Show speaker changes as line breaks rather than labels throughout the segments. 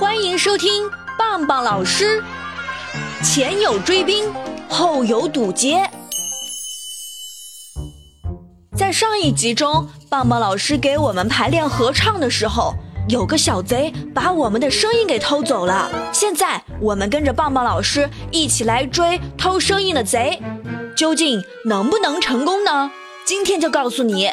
欢迎收听棒棒老师。前有追兵，后有堵截。在上一集中，棒棒老师给我们排练合唱的时候，有个小贼把我们的声音给偷走了。现在我们跟着棒棒老师一起来追偷声音的贼，究竟能不能成功呢？今天就告诉你。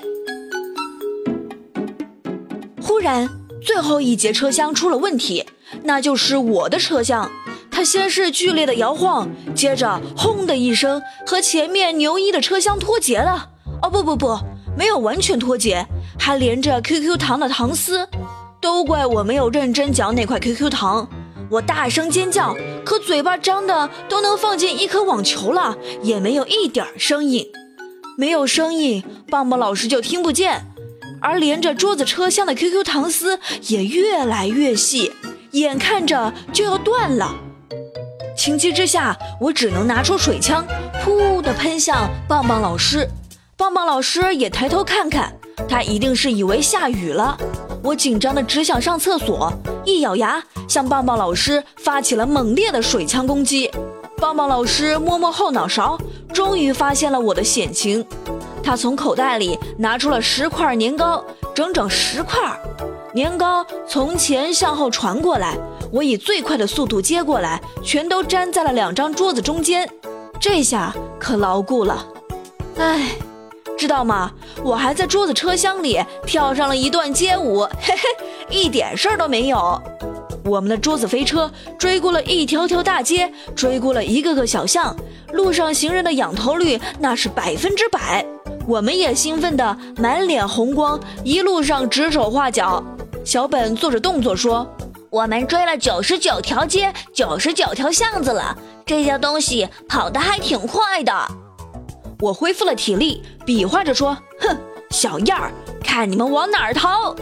忽然，最后一节车厢出了问题，那就是我的车厢。它先是剧烈的摇晃，接着轰的一声，和前面牛一的车厢脱节了。哦不不不，没有完全脱节，还连着 QQ 糖的糖丝。都怪我没有认真嚼那块 QQ 糖，我大声尖叫，可嘴巴张的都能放进一颗网球了，也没有一点声音。没有声音，棒棒老师就听不见。而连着桌子车厢的 QQ 糖丝也越来越细，眼看着就要断了。情急之下，我只能拿出水枪，噗的喷向棒棒老师。棒棒老师也抬头看看，他一定是以为下雨了。我紧张的只想上厕所，一咬牙向棒棒老师发起了猛烈的水枪攻击。棒棒老师摸摸后脑勺，终于发现了我的险情。他从口袋里拿出了十块年糕，整整十块年糕从前向后传过来，我以最快的速度接过来，全都粘在了两张桌子中间。这下可牢固了。哎，知道吗？我还在桌子车厢里跳上了一段街舞，嘿嘿，一点事儿都没有。我们的桌子飞车追过了一条条大街，追过了一个个小巷，路上行人的仰头率那是百分之百。我们也兴奋得满脸红光，一路上指手画脚。小本做着动作说：“
我们追了九十九条街，九十九条巷子了，这些东西跑得还挺快的。”
我恢复了体力，比划着说：“哼，小样儿，看你们往哪儿逃！”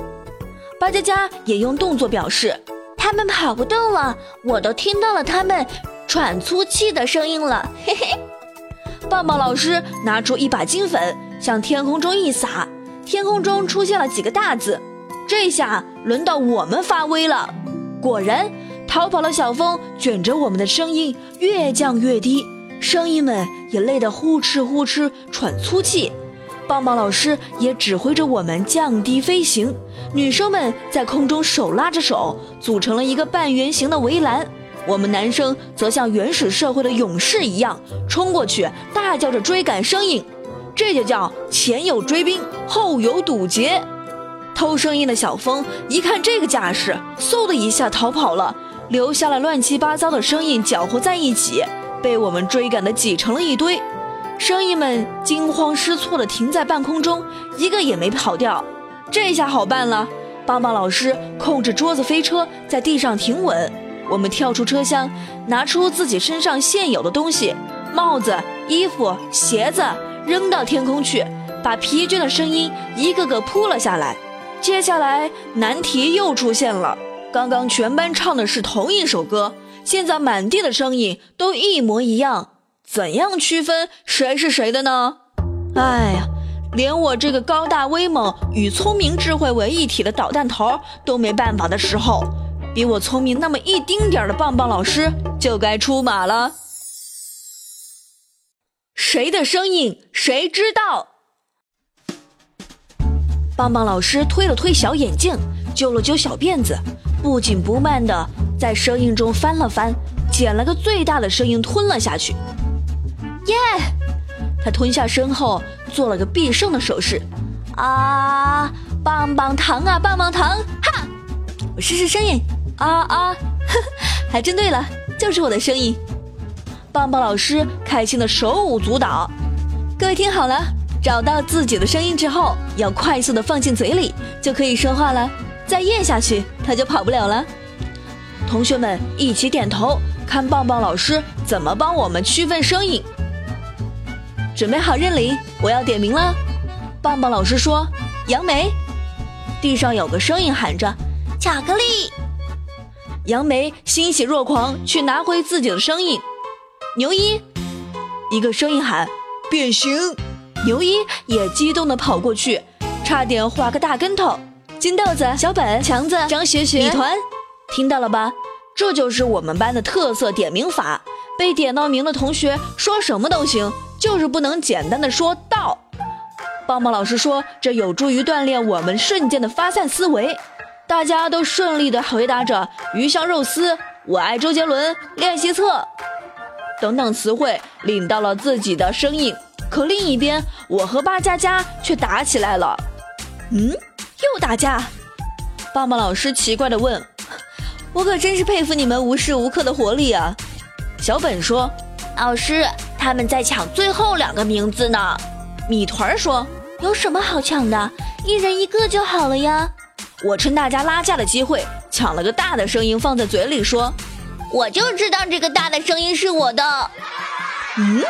巴佳佳也用动作表示：“
他们跑不动了，我都听到了他们喘粗气的声音了。”嘿嘿。
棒棒老师拿出一把金粉。向天空中一撒，天空中出现了几个大字。这下轮到我们发威了。果然，逃跑的小风卷着我们的声音越降越低，声音们也累得呼哧呼哧喘粗气。棒棒老师也指挥着我们降低飞行，女生们在空中手拉着手，组成了一个半圆形的围栏。我们男生则像原始社会的勇士一样冲过去，大叫着追赶声音。这就叫前有追兵，后有堵截。偷声音的小峰一看这个架势，嗖的一下逃跑了，留下了乱七八糟的声音搅和在一起，被我们追赶的挤成了一堆。声音们惊慌失措的停在半空中，一个也没跑掉。这下好办了，棒棒老师控制桌子飞车在地上停稳，我们跳出车厢，拿出自己身上现有的东西：帽子、衣服、鞋子。扔到天空去，把疲倦的声音一个个扑了下来。接下来难题又出现了，刚刚全班唱的是同一首歌，现在满地的声音都一模一样，怎样区分谁是谁的呢？哎呀，连我这个高大威猛与聪明智慧为一体的捣蛋头都没办法的时候，比我聪明那么一丁点儿的棒棒老师就该出马了。谁的声音谁知道？棒棒老师推了推小眼镜，揪了揪小辫子，不紧不慢地在声音中翻了翻，捡了个最大的声音吞了下去。耶！他吞下身后做了个必胜的手势。啊！棒棒糖啊，棒棒糖！哈！我试试声音。啊啊！呵呵，还真对了，就是我的声音。棒棒老师开心的手舞足蹈，各位听好了，找到自己的声音之后，要快速的放进嘴里，就可以说话了。再咽下去，它就跑不了了。同学们一起点头，看棒棒老师怎么帮我们区分声音。准备好认领，我要点名了。棒棒老师说：“杨梅。”地上有个声音喊着：“
巧克力。”
杨梅欣喜若狂，去拿回自己的声音。牛一，一个声音喊：“变形！”牛一也激动地跑过去，差点滑个大跟头。金豆子、小本、强子、张学学、米团，听到了吧？这就是我们班的特色点名法。被点到名的同学说什么都行，就是不能简单的说到。棒棒老师说，这有助于锻炼我们瞬间的发散思维。大家都顺利的回答着“鱼香肉丝”“我爱周杰伦”“练习册”等等词汇，领到了自己的声音。可另一边，我和八佳佳却打起来了。嗯，又打架？棒棒老师奇怪地问：“我可真是佩服你们无时无刻的活力啊！”小本说：“
老师，他们在抢最后两个名字呢。”
米团说：“
有什么好抢的？一人一个就好了呀。”
我趁大家拉架的机会，抢了个大的声音放在嘴里说：“
我就知道这个大的声音是我的。”
嗯。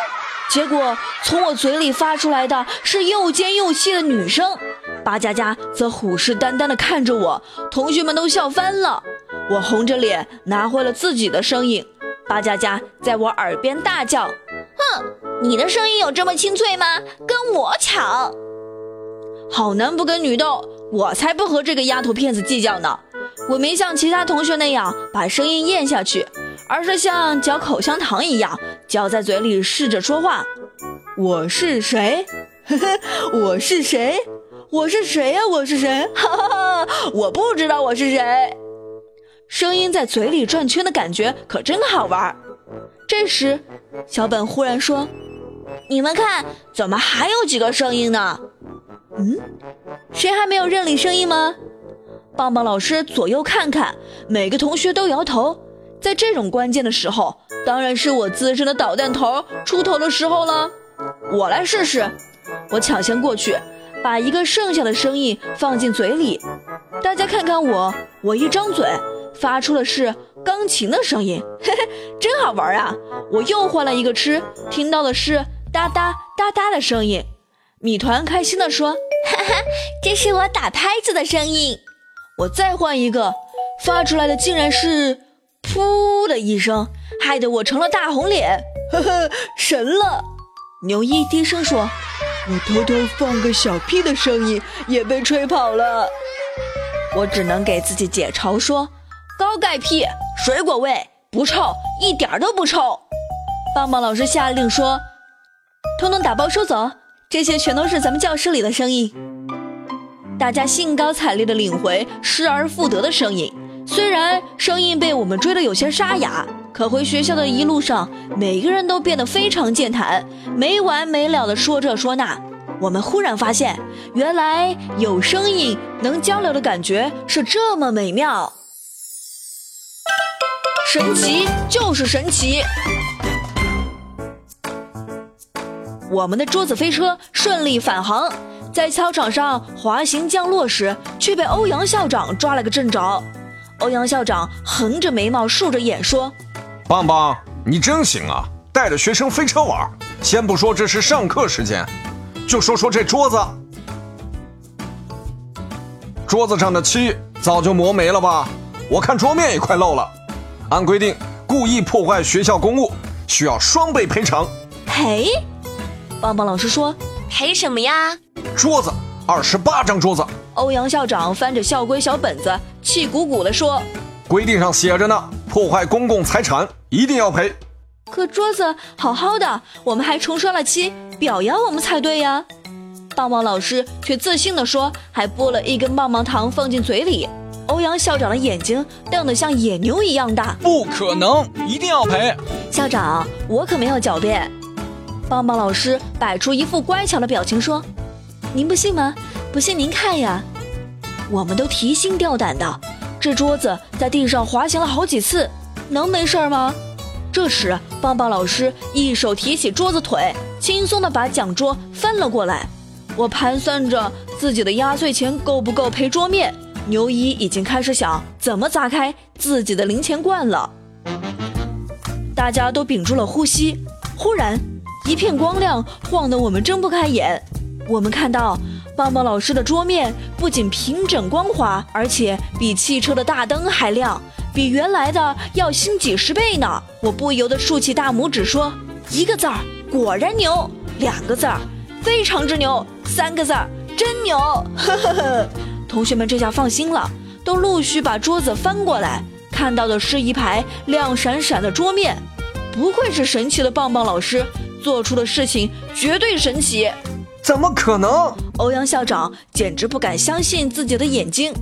结果从我嘴里发出来的是又尖又细的女声，八佳佳则虎视眈眈地看着我，同学们都笑翻了。我红着脸拿回了自己的声音，八佳佳在我耳边大叫：“
哼，你的声音有这么清脆吗？跟我抢！”
好男不跟女斗，我才不和这个丫头片子计较呢。我没像其他同学那样把声音咽下去。而是像嚼口香糖一样嚼在嘴里，试着说话。我是谁？呵呵，我是谁？我是谁呀？我是谁？哈哈哈！我不知道我是谁。声音在嘴里转圈的感觉可真好玩。这时，小本忽然说：“
你们看，怎么还有几个声音呢？”
嗯，谁还没有认领声音吗？棒棒老师左右看看，每个同学都摇头。在这种关键的时候，当然是我资深的导弹头出头的时候了。我来试试，我抢先过去，把一个剩下的声音放进嘴里。大家看看我，我一张嘴，发出的是钢琴的声音，嘿嘿，真好玩啊！我又换了一个吃，听到的是哒哒哒哒的声音。米团开心地说：“
哈哈，这是我打拍子的声音。”
我再换一个，发出来的竟然是。噗的一声，害得我成了大红脸，呵呵，神了！牛一低声说：“我偷偷放个小屁的声音也被吹跑了。”我只能给自己解嘲说：“高钙屁，水果味，不臭，一点都不臭。”棒棒老师下令说：“通通打包收走，这些全都是咱们教室里的声音。”大家兴高采烈地领回失而复得的声音。虽然声音被我们追得有些沙哑，可回学校的一路上，每个人都变得非常健谈，没完没了的说这说那。我们忽然发现，原来有声音能交流的感觉是这么美妙，神奇就是神奇。我们的桌子飞车顺利返航，在操场上滑行降落时，却被欧阳校长抓了个正着。欧阳校长横着眉毛，竖着眼说：“
棒棒，你真行啊，带着学生飞车玩。先不说这是上课时间，就说说这桌子，桌子上的漆早就磨没了吧？我看桌面也快漏了。按规定，故意破坏学校公物，需要双倍赔偿。”
赔？棒棒老师说：“
赔什么呀？”
桌子，二十八张桌子。
欧阳校长翻着校规小本子，气鼓鼓地说：“
规定上写着呢，破坏公共财产一定要赔。
可桌子好好的，我们还重刷了漆，表扬我们才对呀。”棒棒老师却自信地说：“还剥了一根棒棒糖放进嘴里。”欧阳校长的眼睛瞪得像野牛一样大，
不可能，一定要赔。
校长，我可没有狡辩。棒棒老师摆出一副乖巧的表情说：“您不信吗？”不信您看呀，我们都提心吊胆的。这桌子在地上滑行了好几次，能没事吗？这时，棒棒老师一手提起桌子腿，轻松地把讲桌翻了过来。我盘算着自己的压岁钱够不够赔桌面，牛一已经开始想怎么砸开自己的零钱罐了。大家都屏住了呼吸。忽然，一片光亮晃得我们睁不开眼。我们看到。棒棒老师的桌面不仅平整光滑，而且比汽车的大灯还亮，比原来的要新几十倍呢！我不由得竖起大拇指说：“一个字儿，果然牛；两个字儿，非常之牛；三个字儿，真牛！”呵呵呵，同学们这下放心了，都陆续把桌子翻过来，看到的是一排亮闪闪的桌面。不愧是神奇的棒棒老师，做出的事情绝对神奇。
怎么可能？
欧阳校长简直不敢相信自己的眼睛。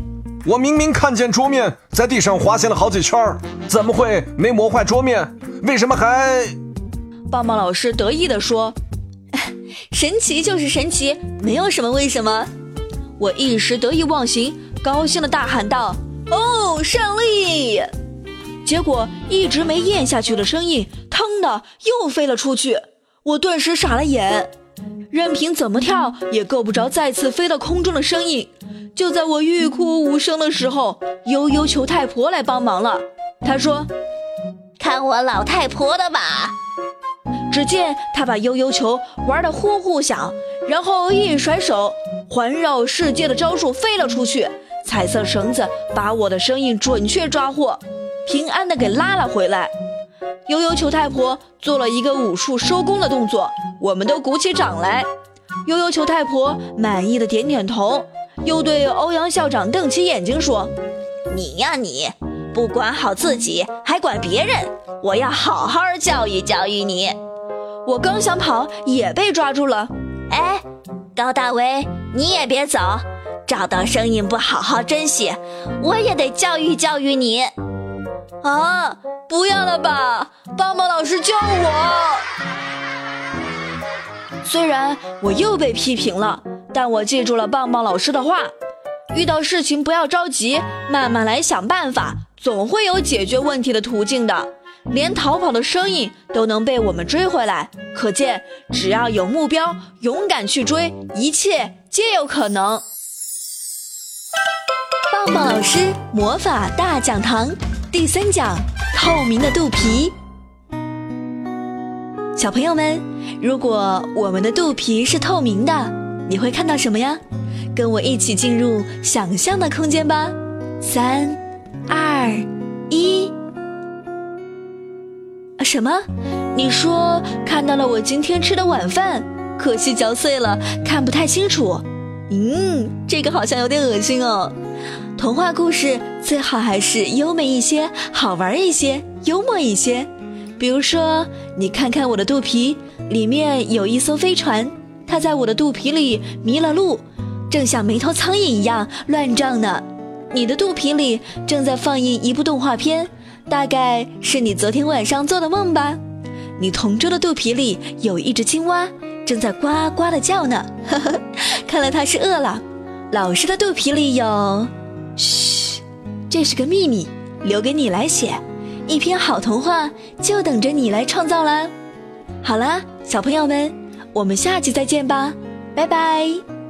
我明明看见桌面在地上滑行了好几圈儿，怎么会没磨坏桌面？为什么还……
棒棒老师得意地说：“
神奇就是神奇，没有什么为什么。”
我一时得意忘形，高兴地大喊道：“
哦，胜利！”
结果一直没咽下去的声音，腾的又飞了出去。我顿时傻了眼，任凭怎么跳也够不着再次飞到空中的声音。就在我欲哭无声的时候，悠悠球太婆来帮忙了。她说：“
看我老太婆的吧！”
只见她把悠悠球玩得呼呼响，然后一甩手，环绕世界的招数飞了出去。彩色绳子把我的声音准确抓获，平安的给拉了回来。悠悠球太婆做了一个武术收工的动作，我们都鼓起掌来。悠悠球太婆满意的点点头。又对欧阳校长瞪起眼睛说：“
你呀，你不管好自己，还管别人！我要好好教育教育你。”
我刚想跑，也被抓住了。
哎，高大威，你也别走！找到声音不好好珍惜，我也得教育教育你。
啊，不要了吧！棒棒老师救我！虽然我又被批评了。但我记住了棒棒老师的话，遇到事情不要着急，慢慢来想办法，总会有解决问题的途径的。连逃跑的声音都能被我们追回来，可见只要有目标，勇敢去追，一切皆有可能。棒棒老师魔法大讲堂第三讲：透明的肚皮。小朋友们，如果我们的肚皮是透明的。你会看到什么呀？跟我一起进入想象的空间吧！三、二、一。啊什么？你说看到了我今天吃的晚饭？可惜嚼碎了，看不太清楚。嗯，这个好像有点恶心哦。童话故事最好还是优美一些，好玩一些，幽默一些。比如说，你看看我的肚皮，里面有一艘飞船。它在我的肚皮里迷了路，正像没头苍蝇一样乱撞呢。你的肚皮里正在放映一部动画片，大概是你昨天晚上做的梦吧。你同桌的肚皮里有一只青蛙，正在呱呱的叫呢。呵呵，看来它是饿了。老师的肚皮里有…… 嘘，这是个秘密，留给你来写。一篇好童话就等着你来创造啦。好啦，小朋友们。我们下期再见吧，拜拜。